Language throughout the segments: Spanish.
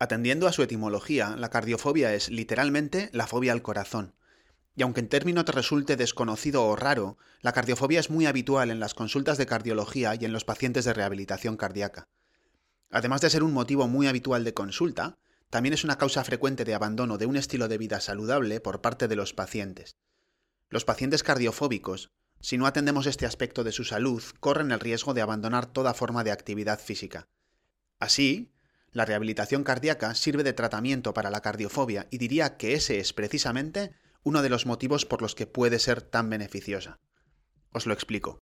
Atendiendo a su etimología, la cardiofobia es literalmente la fobia al corazón. Y aunque en término te resulte desconocido o raro, la cardiofobia es muy habitual en las consultas de cardiología y en los pacientes de rehabilitación cardíaca. Además de ser un motivo muy habitual de consulta, también es una causa frecuente de abandono de un estilo de vida saludable por parte de los pacientes. Los pacientes cardiofóbicos, si no atendemos este aspecto de su salud, corren el riesgo de abandonar toda forma de actividad física. Así, la rehabilitación cardíaca sirve de tratamiento para la cardiofobia y diría que ese es precisamente uno de los motivos por los que puede ser tan beneficiosa. Os lo explico.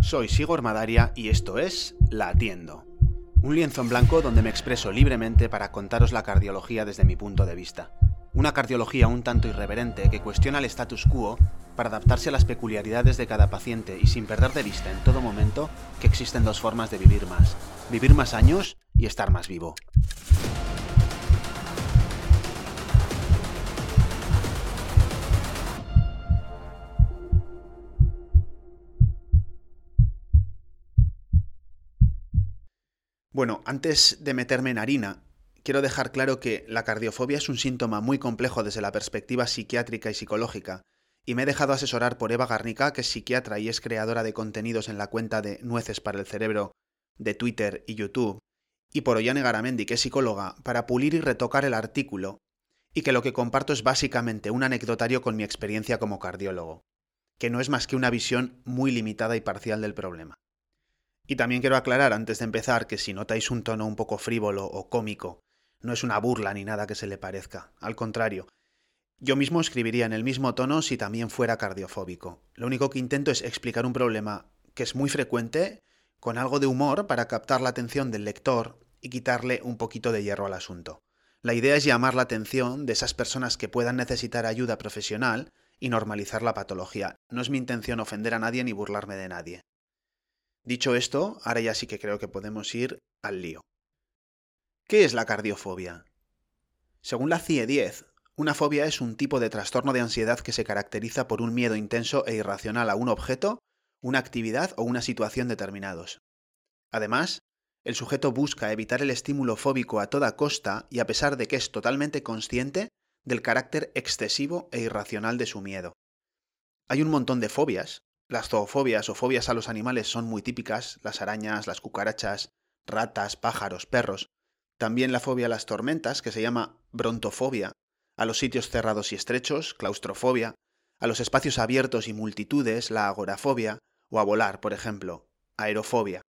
Soy Sigor Madaria y esto es La Atiendo. Un lienzo en blanco donde me expreso libremente para contaros la cardiología desde mi punto de vista. Una cardiología un tanto irreverente que cuestiona el status quo para adaptarse a las peculiaridades de cada paciente y sin perder de vista en todo momento que existen dos formas de vivir más. Vivir más años y estar más vivo. Bueno, antes de meterme en harina, quiero dejar claro que la cardiofobia es un síntoma muy complejo desde la perspectiva psiquiátrica y psicológica, y me he dejado asesorar por Eva Garnica, que es psiquiatra y es creadora de contenidos en la cuenta de Nueces para el Cerebro de Twitter y YouTube, y por Ollane Garamendi, que es psicóloga, para pulir y retocar el artículo, y que lo que comparto es básicamente un anecdotario con mi experiencia como cardiólogo, que no es más que una visión muy limitada y parcial del problema. Y también quiero aclarar antes de empezar que si notáis un tono un poco frívolo o cómico, no es una burla ni nada que se le parezca, al contrario, yo mismo escribiría en el mismo tono si también fuera cardiofóbico. Lo único que intento es explicar un problema que es muy frecuente con algo de humor para captar la atención del lector y quitarle un poquito de hierro al asunto. La idea es llamar la atención de esas personas que puedan necesitar ayuda profesional y normalizar la patología. No es mi intención ofender a nadie ni burlarme de nadie. Dicho esto, ahora ya sí que creo que podemos ir al lío. ¿Qué es la cardiofobia? Según la CIE 10, una fobia es un tipo de trastorno de ansiedad que se caracteriza por un miedo intenso e irracional a un objeto una actividad o una situación determinados. Además, el sujeto busca evitar el estímulo fóbico a toda costa y a pesar de que es totalmente consciente del carácter excesivo e irracional de su miedo. Hay un montón de fobias. Las zoofobias o fobias a los animales son muy típicas, las arañas, las cucarachas, ratas, pájaros, perros. También la fobia a las tormentas, que se llama brontofobia, a los sitios cerrados y estrechos, claustrofobia, a los espacios abiertos y multitudes, la agorafobia, o a volar, por ejemplo, aerofobia.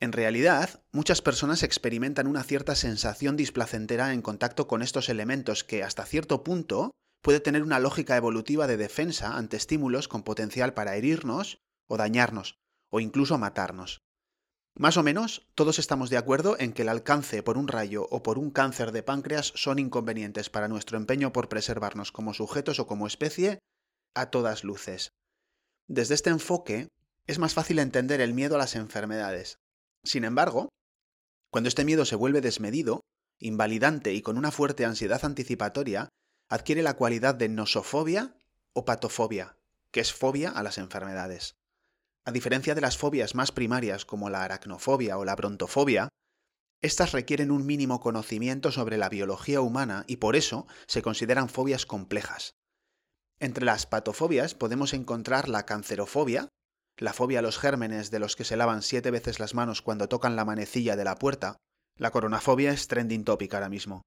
En realidad, muchas personas experimentan una cierta sensación displacentera en contacto con estos elementos que, hasta cierto punto, puede tener una lógica evolutiva de defensa ante estímulos con potencial para herirnos o dañarnos, o incluso matarnos. Más o menos, todos estamos de acuerdo en que el alcance por un rayo o por un cáncer de páncreas son inconvenientes para nuestro empeño por preservarnos como sujetos o como especie a todas luces. Desde este enfoque, es más fácil entender el miedo a las enfermedades. Sin embargo, cuando este miedo se vuelve desmedido, invalidante y con una fuerte ansiedad anticipatoria, adquiere la cualidad de nosofobia o patofobia, que es fobia a las enfermedades. A diferencia de las fobias más primarias como la aracnofobia o la brontofobia, estas requieren un mínimo conocimiento sobre la biología humana y por eso se consideran fobias complejas. Entre las patofobias podemos encontrar la cancerofobia, la fobia a los gérmenes de los que se lavan siete veces las manos cuando tocan la manecilla de la puerta, la coronafobia es trending topic ahora mismo,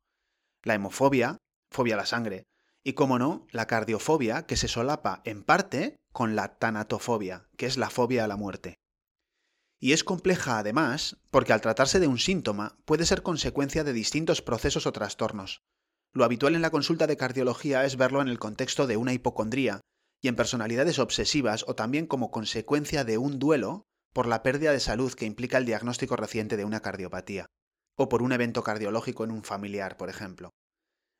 la hemofobia, fobia a la sangre, y como no, la cardiofobia que se solapa en parte con la tanatofobia, que es la fobia a la muerte. Y es compleja además porque al tratarse de un síntoma puede ser consecuencia de distintos procesos o trastornos, lo habitual en la consulta de cardiología es verlo en el contexto de una hipocondría y en personalidades obsesivas o también como consecuencia de un duelo por la pérdida de salud que implica el diagnóstico reciente de una cardiopatía, o por un evento cardiológico en un familiar, por ejemplo.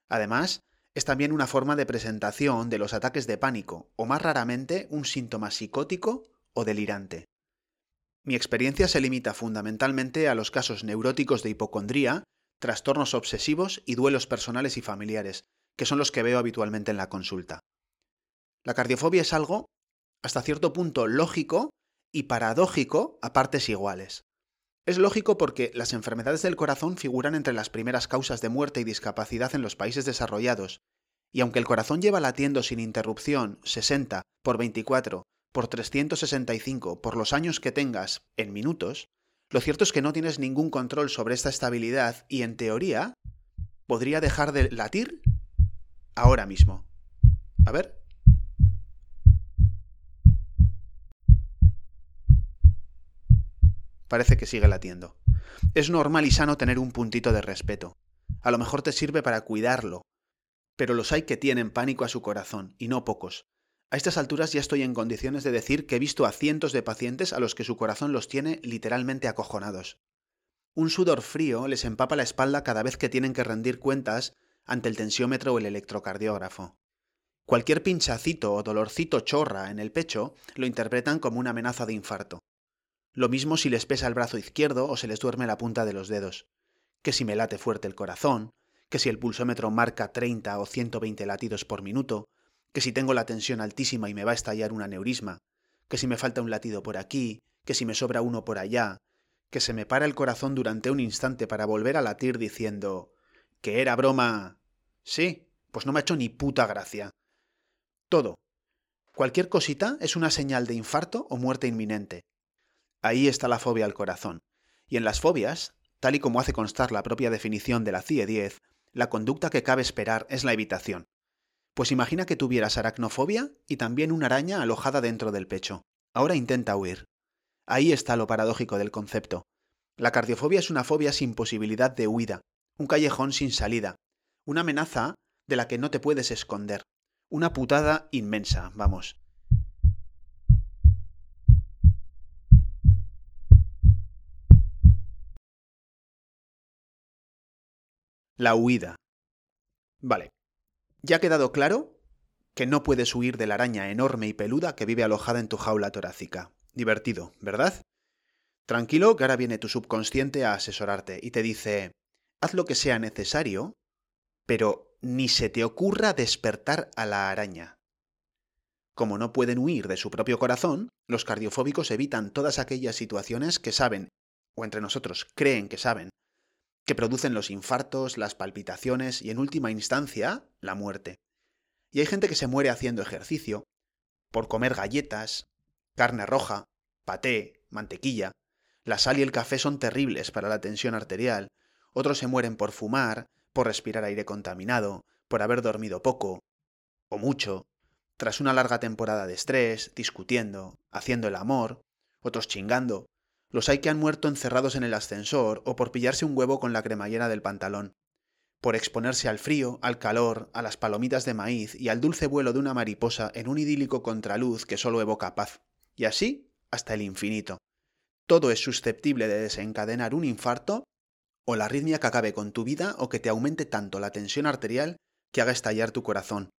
Además, es también una forma de presentación de los ataques de pánico, o más raramente un síntoma psicótico o delirante. Mi experiencia se limita fundamentalmente a los casos neuróticos de hipocondría trastornos obsesivos y duelos personales y familiares, que son los que veo habitualmente en la consulta. La cardiofobia es algo, hasta cierto punto, lógico y paradójico a partes iguales. Es lógico porque las enfermedades del corazón figuran entre las primeras causas de muerte y discapacidad en los países desarrollados, y aunque el corazón lleva latiendo sin interrupción 60 por 24 por 365 por los años que tengas en minutos, lo cierto es que no tienes ningún control sobre esta estabilidad y en teoría podría dejar de latir ahora mismo. A ver. Parece que sigue latiendo. Es normal y sano tener un puntito de respeto. A lo mejor te sirve para cuidarlo. Pero los hay que tienen pánico a su corazón, y no pocos. A estas alturas ya estoy en condiciones de decir que he visto a cientos de pacientes a los que su corazón los tiene literalmente acojonados. Un sudor frío les empapa la espalda cada vez que tienen que rendir cuentas ante el tensiómetro o el electrocardiógrafo. Cualquier pinchacito o dolorcito chorra en el pecho lo interpretan como una amenaza de infarto. Lo mismo si les pesa el brazo izquierdo o se les duerme la punta de los dedos. Que si me late fuerte el corazón, que si el pulsómetro marca 30 o 120 latidos por minuto, que si tengo la tensión altísima y me va a estallar un aneurisma, que si me falta un latido por aquí, que si me sobra uno por allá, que se me para el corazón durante un instante para volver a latir diciendo que era broma. Sí, pues no me ha hecho ni puta gracia. Todo. Cualquier cosita es una señal de infarto o muerte inminente. Ahí está la fobia al corazón. Y en las fobias, tal y como hace constar la propia definición de la CIE 10, la conducta que cabe esperar es la evitación. Pues imagina que tuvieras aracnofobia y también una araña alojada dentro del pecho. Ahora intenta huir. Ahí está lo paradójico del concepto. La cardiofobia es una fobia sin posibilidad de huida, un callejón sin salida, una amenaza de la que no te puedes esconder, una putada inmensa, vamos. La huida. Vale. Ya ha quedado claro que no puedes huir de la araña enorme y peluda que vive alojada en tu jaula torácica. Divertido, ¿verdad? Tranquilo, que ahora viene tu subconsciente a asesorarte y te dice, haz lo que sea necesario, pero ni se te ocurra despertar a la araña. Como no pueden huir de su propio corazón, los cardiofóbicos evitan todas aquellas situaciones que saben, o entre nosotros creen que saben, que producen los infartos, las palpitaciones y en última instancia la muerte. Y hay gente que se muere haciendo ejercicio, por comer galletas, carne roja, paté, mantequilla. La sal y el café son terribles para la tensión arterial. Otros se mueren por fumar, por respirar aire contaminado, por haber dormido poco o mucho, tras una larga temporada de estrés, discutiendo, haciendo el amor, otros chingando, los hay que han muerto encerrados en el ascensor o por pillarse un huevo con la cremallera del pantalón, por exponerse al frío, al calor, a las palomitas de maíz y al dulce vuelo de una mariposa en un idílico contraluz que solo evoca paz, y así hasta el infinito. Todo es susceptible de desencadenar un infarto o la arritmia que acabe con tu vida o que te aumente tanto la tensión arterial que haga estallar tu corazón.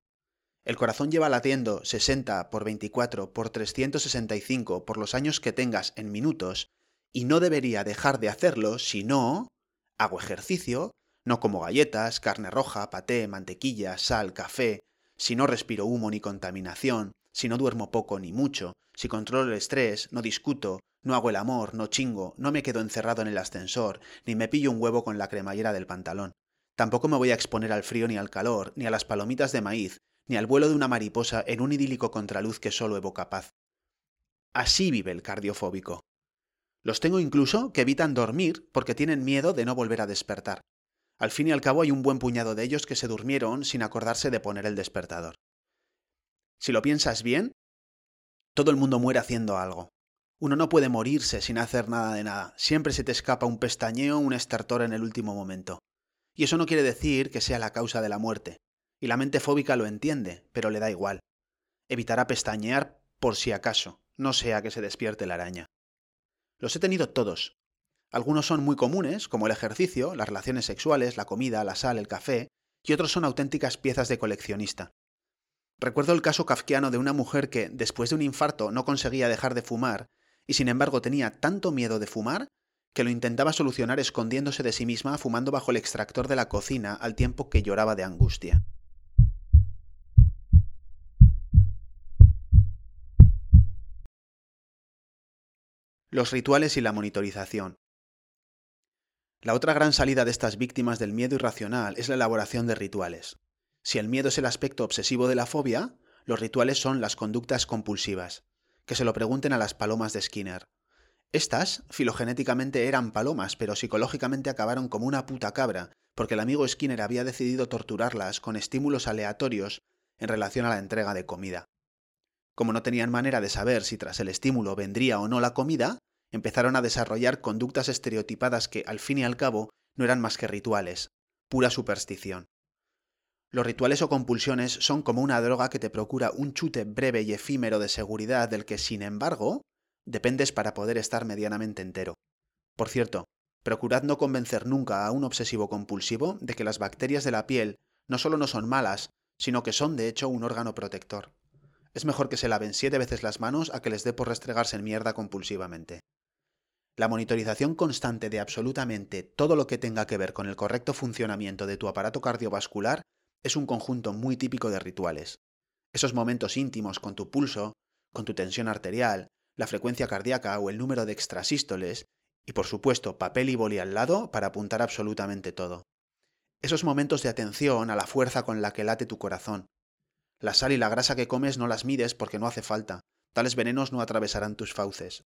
El corazón lleva latiendo 60 por 24 por 365 por los años que tengas en minutos y no debería dejar de hacerlo si no hago ejercicio, no como galletas, carne roja, paté, mantequilla, sal, café, si no respiro humo ni contaminación, si no duermo poco ni mucho, si controlo el estrés, no discuto, no hago el amor, no chingo, no me quedo encerrado en el ascensor, ni me pillo un huevo con la cremallera del pantalón. Tampoco me voy a exponer al frío ni al calor, ni a las palomitas de maíz, ni al vuelo de una mariposa en un idílico contraluz que solo evoca paz. Así vive el cardiofóbico. Los tengo incluso que evitan dormir porque tienen miedo de no volver a despertar. Al fin y al cabo hay un buen puñado de ellos que se durmieron sin acordarse de poner el despertador. Si lo piensas bien, todo el mundo muere haciendo algo. Uno no puede morirse sin hacer nada de nada. Siempre se te escapa un pestañeo, un estertor en el último momento. Y eso no quiere decir que sea la causa de la muerte. Y la mente fóbica lo entiende, pero le da igual. Evitará pestañear por si acaso, no sea que se despierte la araña. Los he tenido todos. Algunos son muy comunes, como el ejercicio, las relaciones sexuales, la comida, la sal, el café, y otros son auténticas piezas de coleccionista. Recuerdo el caso kafkiano de una mujer que, después de un infarto, no conseguía dejar de fumar, y sin embargo tenía tanto miedo de fumar que lo intentaba solucionar escondiéndose de sí misma fumando bajo el extractor de la cocina al tiempo que lloraba de angustia. Los rituales y la monitorización. La otra gran salida de estas víctimas del miedo irracional es la elaboración de rituales. Si el miedo es el aspecto obsesivo de la fobia, los rituales son las conductas compulsivas. Que se lo pregunten a las palomas de Skinner. Estas, filogenéticamente, eran palomas, pero psicológicamente acabaron como una puta cabra, porque el amigo Skinner había decidido torturarlas con estímulos aleatorios en relación a la entrega de comida. Como no tenían manera de saber si tras el estímulo vendría o no la comida, empezaron a desarrollar conductas estereotipadas que, al fin y al cabo, no eran más que rituales, pura superstición. Los rituales o compulsiones son como una droga que te procura un chute breve y efímero de seguridad del que, sin embargo, dependes para poder estar medianamente entero. Por cierto, procurad no convencer nunca a un obsesivo compulsivo de que las bacterias de la piel no solo no son malas, sino que son de hecho un órgano protector. Es mejor que se laven siete veces las manos a que les dé por restregarse en mierda compulsivamente. La monitorización constante de absolutamente todo lo que tenga que ver con el correcto funcionamiento de tu aparato cardiovascular es un conjunto muy típico de rituales. Esos momentos íntimos con tu pulso, con tu tensión arterial, la frecuencia cardíaca o el número de extrasístoles, y por supuesto papel y boli al lado para apuntar absolutamente todo. Esos momentos de atención a la fuerza con la que late tu corazón. La sal y la grasa que comes no las mides porque no hace falta, tales venenos no atravesarán tus fauces.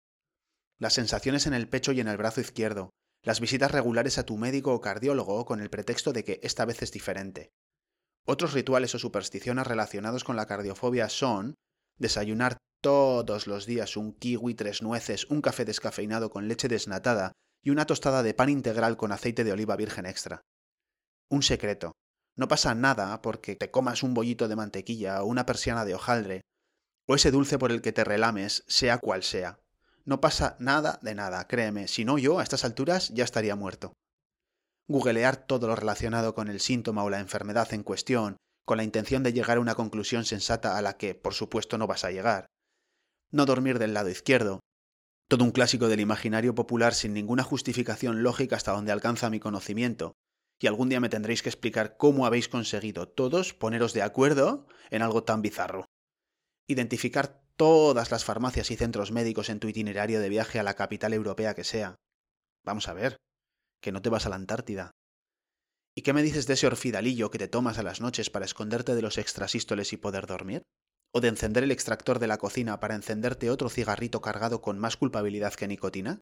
Las sensaciones en el pecho y en el brazo izquierdo, las visitas regulares a tu médico o cardiólogo con el pretexto de que esta vez es diferente. Otros rituales o supersticiones relacionados con la cardiofobia son desayunar todos los días un kiwi, tres nueces, un café descafeinado con leche desnatada y una tostada de pan integral con aceite de oliva virgen extra. Un secreto. No pasa nada porque te comas un bollito de mantequilla o una persiana de hojaldre, o ese dulce por el que te relames, sea cual sea. No pasa nada de nada, créeme, si no yo a estas alturas ya estaría muerto. Googlear todo lo relacionado con el síntoma o la enfermedad en cuestión, con la intención de llegar a una conclusión sensata a la que, por supuesto, no vas a llegar no dormir del lado izquierdo. Todo un clásico del imaginario popular sin ninguna justificación lógica hasta donde alcanza mi conocimiento, y algún día me tendréis que explicar cómo habéis conseguido todos poneros de acuerdo en algo tan bizarro. Identificar todas las farmacias y centros médicos en tu itinerario de viaje a la capital europea que sea. Vamos a ver, que no te vas a la Antártida. ¿Y qué me dices de ese orfidalillo que te tomas a las noches para esconderte de los extrasístoles y poder dormir? ¿O de encender el extractor de la cocina para encenderte otro cigarrito cargado con más culpabilidad que nicotina?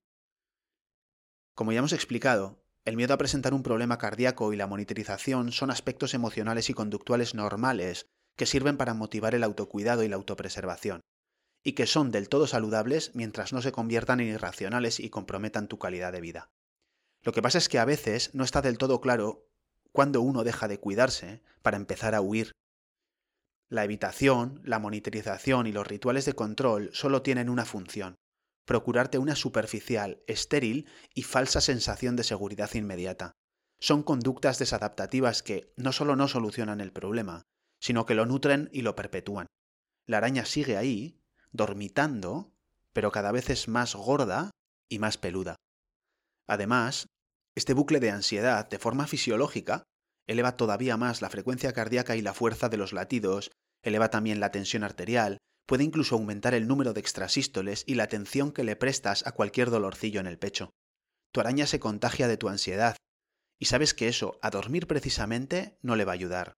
Como ya hemos explicado, el miedo a presentar un problema cardíaco y la monitorización son aspectos emocionales y conductuales normales que sirven para motivar el autocuidado y la autopreservación, y que son del todo saludables mientras no se conviertan en irracionales y comprometan tu calidad de vida. Lo que pasa es que a veces no está del todo claro cuándo uno deja de cuidarse para empezar a huir la evitación, la monitorización y los rituales de control solo tienen una función, procurarte una superficial, estéril y falsa sensación de seguridad inmediata. Son conductas desadaptativas que no solo no solucionan el problema, sino que lo nutren y lo perpetúan. La araña sigue ahí, dormitando, pero cada vez es más gorda y más peluda. Además, este bucle de ansiedad, de forma fisiológica, eleva todavía más la frecuencia cardíaca y la fuerza de los latidos, eleva también la tensión arterial, puede incluso aumentar el número de extrasístoles y la atención que le prestas a cualquier dolorcillo en el pecho. Tu araña se contagia de tu ansiedad, y sabes que eso, a dormir precisamente, no le va a ayudar.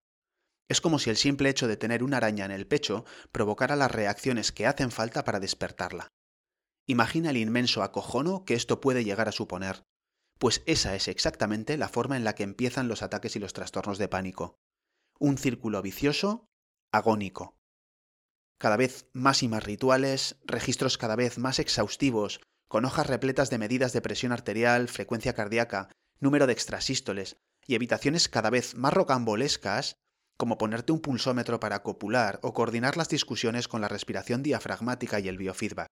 Es como si el simple hecho de tener una araña en el pecho provocara las reacciones que hacen falta para despertarla. Imagina el inmenso acojono que esto puede llegar a suponer pues esa es exactamente la forma en la que empiezan los ataques y los trastornos de pánico. Un círculo vicioso, agónico. Cada vez más y más rituales, registros cada vez más exhaustivos, con hojas repletas de medidas de presión arterial, frecuencia cardíaca, número de extrasístoles, y evitaciones cada vez más rocambolescas, como ponerte un pulsómetro para copular o coordinar las discusiones con la respiración diafragmática y el biofeedback.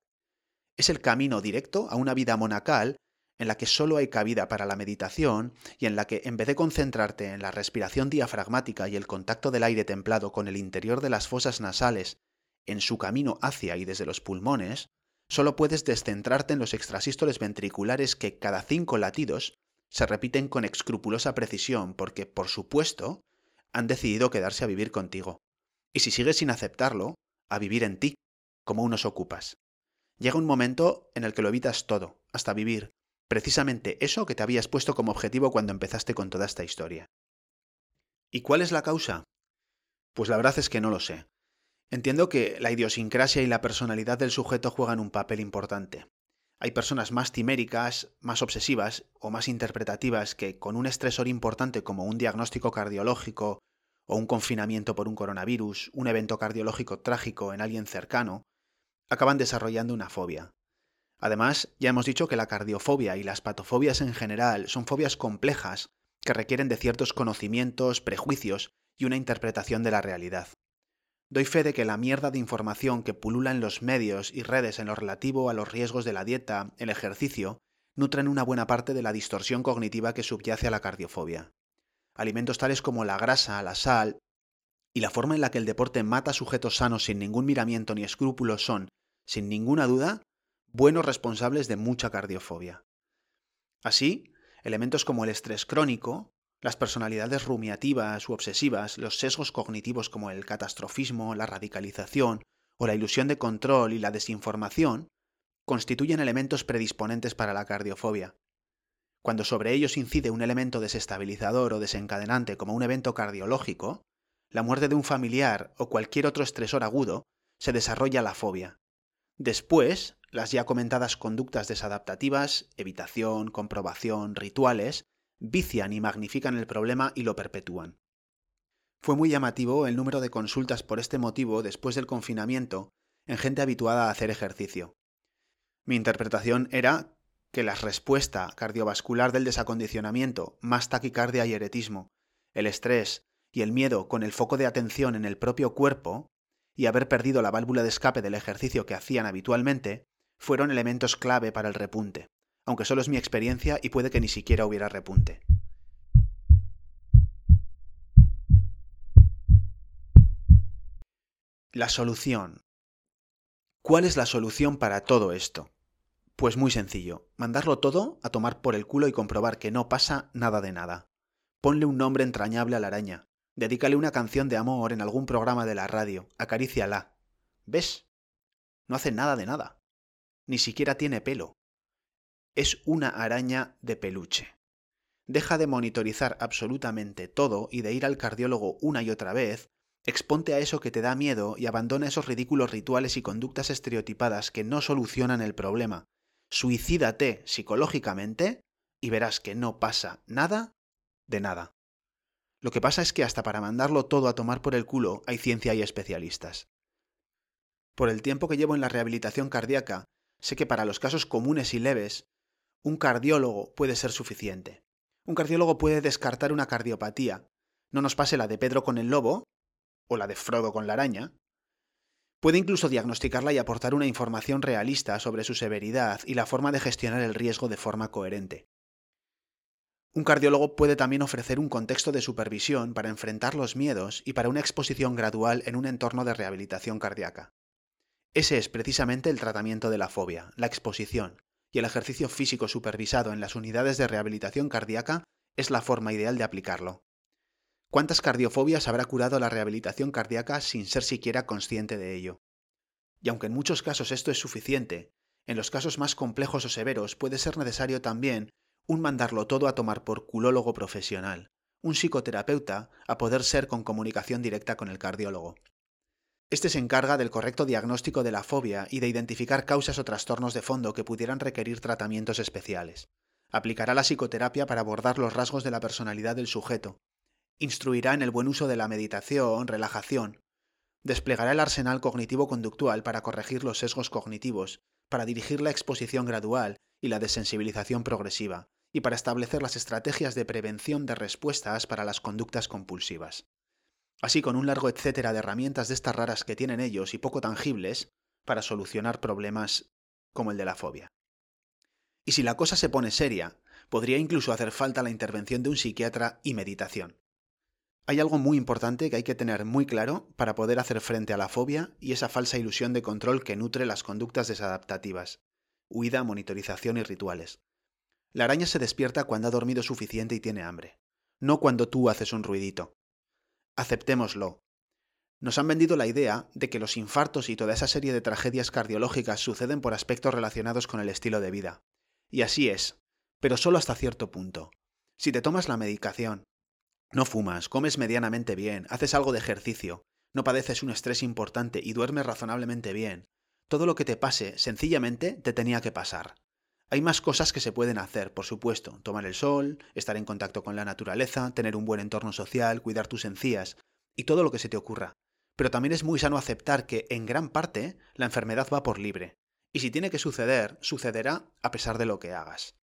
Es el camino directo a una vida monacal en la que solo hay cabida para la meditación y en la que en vez de concentrarte en la respiración diafragmática y el contacto del aire templado con el interior de las fosas nasales en su camino hacia y desde los pulmones, solo puedes descentrarte en los extrasístoles ventriculares que cada cinco latidos se repiten con escrupulosa precisión porque, por supuesto, han decidido quedarse a vivir contigo. Y si sigues sin aceptarlo, a vivir en ti, como unos ocupas. llega un momento en el que lo evitas todo, hasta vivir, precisamente eso que te habías puesto como objetivo cuando empezaste con toda esta historia. ¿Y cuál es la causa? Pues la verdad es que no lo sé. Entiendo que la idiosincrasia y la personalidad del sujeto juegan un papel importante. Hay personas más timéricas, más obsesivas o más interpretativas que, con un estresor importante como un diagnóstico cardiológico o un confinamiento por un coronavirus, un evento cardiológico trágico en alguien cercano, acaban desarrollando una fobia. Además, ya hemos dicho que la cardiofobia y las patofobias en general son fobias complejas que requieren de ciertos conocimientos, prejuicios y una interpretación de la realidad. Doy fe de que la mierda de información que pulula en los medios y redes en lo relativo a los riesgos de la dieta, el ejercicio, nutren una buena parte de la distorsión cognitiva que subyace a la cardiofobia. Alimentos tales como la grasa, la sal y la forma en la que el deporte mata sujetos sanos sin ningún miramiento ni escrúpulos son, sin ninguna duda, buenos responsables de mucha cardiofobia. Así, elementos como el estrés crónico, las personalidades rumiativas u obsesivas, los sesgos cognitivos como el catastrofismo, la radicalización o la ilusión de control y la desinformación, constituyen elementos predisponentes para la cardiofobia. Cuando sobre ellos incide un elemento desestabilizador o desencadenante como un evento cardiológico, la muerte de un familiar o cualquier otro estresor agudo, se desarrolla la fobia. Después, las ya comentadas conductas desadaptativas, evitación, comprobación, rituales, vician y magnifican el problema y lo perpetúan. Fue muy llamativo el número de consultas por este motivo después del confinamiento en gente habituada a hacer ejercicio. Mi interpretación era que la respuesta cardiovascular del desacondicionamiento, más taquicardia y eretismo, el estrés y el miedo con el foco de atención en el propio cuerpo, y haber perdido la válvula de escape del ejercicio que hacían habitualmente, fueron elementos clave para el repunte aunque solo es mi experiencia y puede que ni siquiera hubiera repunte. La solución. ¿Cuál es la solución para todo esto? Pues muy sencillo, mandarlo todo a tomar por el culo y comprobar que no pasa nada de nada. Ponle un nombre entrañable a la araña, dedícale una canción de amor en algún programa de la radio, acaríciala. ¿Ves? No hace nada de nada. Ni siquiera tiene pelo es una araña de peluche. Deja de monitorizar absolutamente todo y de ir al cardiólogo una y otra vez, exponte a eso que te da miedo y abandona esos ridículos rituales y conductas estereotipadas que no solucionan el problema. Suicídate psicológicamente y verás que no pasa nada de nada. Lo que pasa es que hasta para mandarlo todo a tomar por el culo hay ciencia y especialistas. Por el tiempo que llevo en la rehabilitación cardíaca, sé que para los casos comunes y leves, un cardiólogo puede ser suficiente. Un cardiólogo puede descartar una cardiopatía. No nos pase la de Pedro con el lobo, o la de Frodo con la araña. Puede incluso diagnosticarla y aportar una información realista sobre su severidad y la forma de gestionar el riesgo de forma coherente. Un cardiólogo puede también ofrecer un contexto de supervisión para enfrentar los miedos y para una exposición gradual en un entorno de rehabilitación cardíaca. Ese es precisamente el tratamiento de la fobia, la exposición, y el ejercicio físico supervisado en las unidades de rehabilitación cardíaca es la forma ideal de aplicarlo. ¿Cuántas cardiofobias habrá curado la rehabilitación cardíaca sin ser siquiera consciente de ello? Y aunque en muchos casos esto es suficiente, en los casos más complejos o severos puede ser necesario también un mandarlo todo a tomar por culólogo profesional, un psicoterapeuta a poder ser con comunicación directa con el cardiólogo. Este se encarga del correcto diagnóstico de la fobia y de identificar causas o trastornos de fondo que pudieran requerir tratamientos especiales. Aplicará la psicoterapia para abordar los rasgos de la personalidad del sujeto. Instruirá en el buen uso de la meditación, relajación. Desplegará el arsenal cognitivo-conductual para corregir los sesgos cognitivos, para dirigir la exposición gradual y la desensibilización progresiva, y para establecer las estrategias de prevención de respuestas para las conductas compulsivas así con un largo etcétera de herramientas de estas raras que tienen ellos y poco tangibles para solucionar problemas como el de la fobia. Y si la cosa se pone seria, podría incluso hacer falta la intervención de un psiquiatra y meditación. Hay algo muy importante que hay que tener muy claro para poder hacer frente a la fobia y esa falsa ilusión de control que nutre las conductas desadaptativas, huida, monitorización y rituales. La araña se despierta cuando ha dormido suficiente y tiene hambre, no cuando tú haces un ruidito. Aceptémoslo. Nos han vendido la idea de que los infartos y toda esa serie de tragedias cardiológicas suceden por aspectos relacionados con el estilo de vida. Y así es, pero solo hasta cierto punto. Si te tomas la medicación, no fumas, comes medianamente bien, haces algo de ejercicio, no padeces un estrés importante y duermes razonablemente bien, todo lo que te pase sencillamente te tenía que pasar. Hay más cosas que se pueden hacer, por supuesto, tomar el sol, estar en contacto con la naturaleza, tener un buen entorno social, cuidar tus encías y todo lo que se te ocurra. Pero también es muy sano aceptar que, en gran parte, la enfermedad va por libre. Y si tiene que suceder, sucederá a pesar de lo que hagas.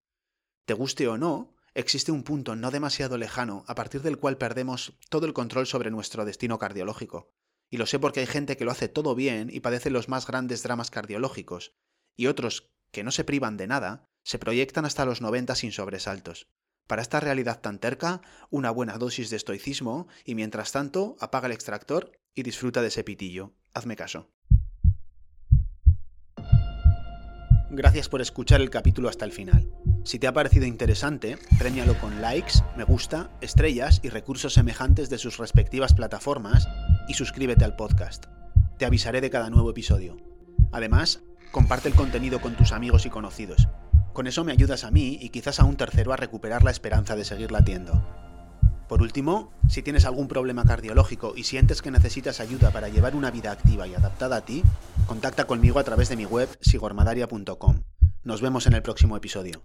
Te guste o no, existe un punto no demasiado lejano a partir del cual perdemos todo el control sobre nuestro destino cardiológico. Y lo sé porque hay gente que lo hace todo bien y padece los más grandes dramas cardiológicos, y otros que no se privan de nada, se proyectan hasta los 90 sin sobresaltos. Para esta realidad tan terca, una buena dosis de estoicismo y mientras tanto apaga el extractor y disfruta de ese pitillo. Hazme caso. Gracias por escuchar el capítulo hasta el final. Si te ha parecido interesante, premialo con likes, me gusta, estrellas y recursos semejantes de sus respectivas plataformas y suscríbete al podcast. Te avisaré de cada nuevo episodio. Además, comparte el contenido con tus amigos y conocidos. Con eso me ayudas a mí y quizás a un tercero a recuperar la esperanza de seguir latiendo. Por último, si tienes algún problema cardiológico y sientes que necesitas ayuda para llevar una vida activa y adaptada a ti, contacta conmigo a través de mi web sigormadaria.com. Nos vemos en el próximo episodio.